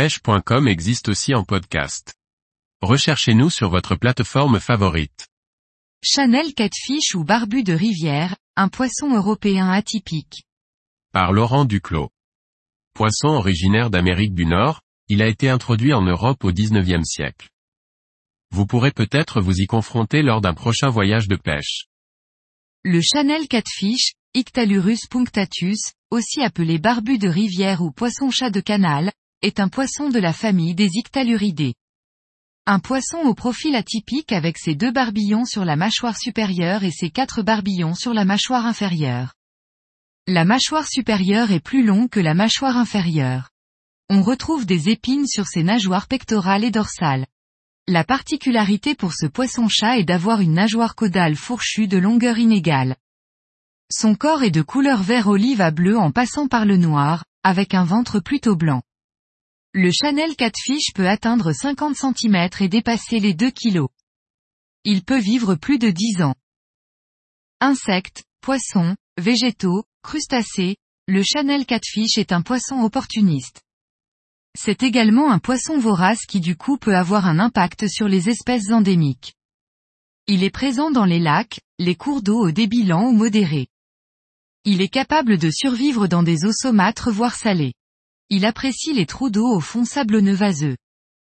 pêche.com existe aussi en podcast. Recherchez-nous sur votre plateforme favorite. Chanel catfish ou barbu de rivière, un poisson européen atypique. Par Laurent Duclos. Poisson originaire d'Amérique du Nord, il a été introduit en Europe au XIXe siècle. Vous pourrez peut-être vous y confronter lors d'un prochain voyage de pêche. Le Chanel catfish, Ictalurus punctatus, aussi appelé barbu de rivière ou poisson-chat de canal, est un poisson de la famille des Ictaluridés. Un poisson au profil atypique avec ses deux barbillons sur la mâchoire supérieure et ses quatre barbillons sur la mâchoire inférieure. La mâchoire supérieure est plus longue que la mâchoire inférieure. On retrouve des épines sur ses nageoires pectorales et dorsales. La particularité pour ce poisson-chat est d'avoir une nageoire caudale fourchue de longueur inégale. Son corps est de couleur vert olive à bleu en passant par le noir, avec un ventre plutôt blanc. Le Chanel catfish peut atteindre 50 cm et dépasser les 2 kg. Il peut vivre plus de 10 ans. Insectes, poissons, végétaux, crustacés, le Chanel catfish est un poisson opportuniste. C'est également un poisson vorace qui du coup peut avoir un impact sur les espèces endémiques. Il est présent dans les lacs, les cours d'eau au débit lent ou modéré. Il est capable de survivre dans des eaux saumâtres voire salées. Il apprécie les trous d'eau au fond sablonneux vaseux.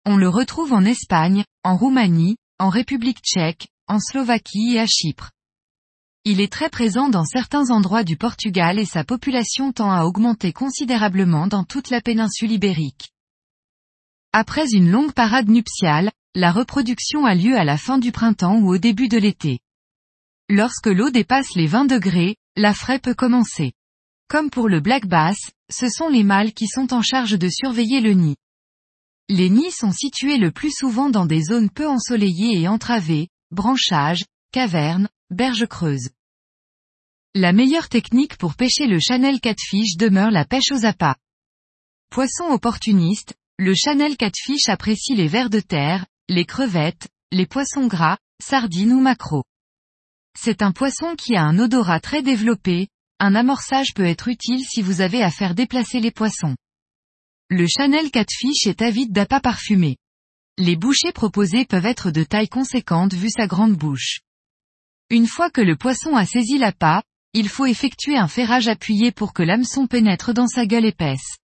On le retrouve en Espagne, en Roumanie, en République tchèque, en Slovaquie et à Chypre. Il est très présent dans certains endroits du Portugal et sa population tend à augmenter considérablement dans toute la péninsule ibérique. Après une longue parade nuptiale, la reproduction a lieu à la fin du printemps ou au début de l'été. Lorsque l'eau dépasse les 20 degrés, la fraie peut commencer. Comme pour le black bass, ce sont les mâles qui sont en charge de surveiller le nid. Les nids sont situés le plus souvent dans des zones peu ensoleillées et entravées, branchages, cavernes, berges creuses. La meilleure technique pour pêcher le Chanel catfish demeure la pêche aux appâts. Poisson opportuniste, le Chanel catfish apprécie les vers de terre, les crevettes, les poissons gras, sardines ou maquereaux. C'est un poisson qui a un odorat très développé, un amorçage peut être utile si vous avez à faire déplacer les poissons. Le Chanel catfish est avide d'appât parfumé. Les bouchées proposées peuvent être de taille conséquente vu sa grande bouche. Une fois que le poisson a saisi l'appât, il faut effectuer un ferrage appuyé pour que l'hameçon pénètre dans sa gueule épaisse.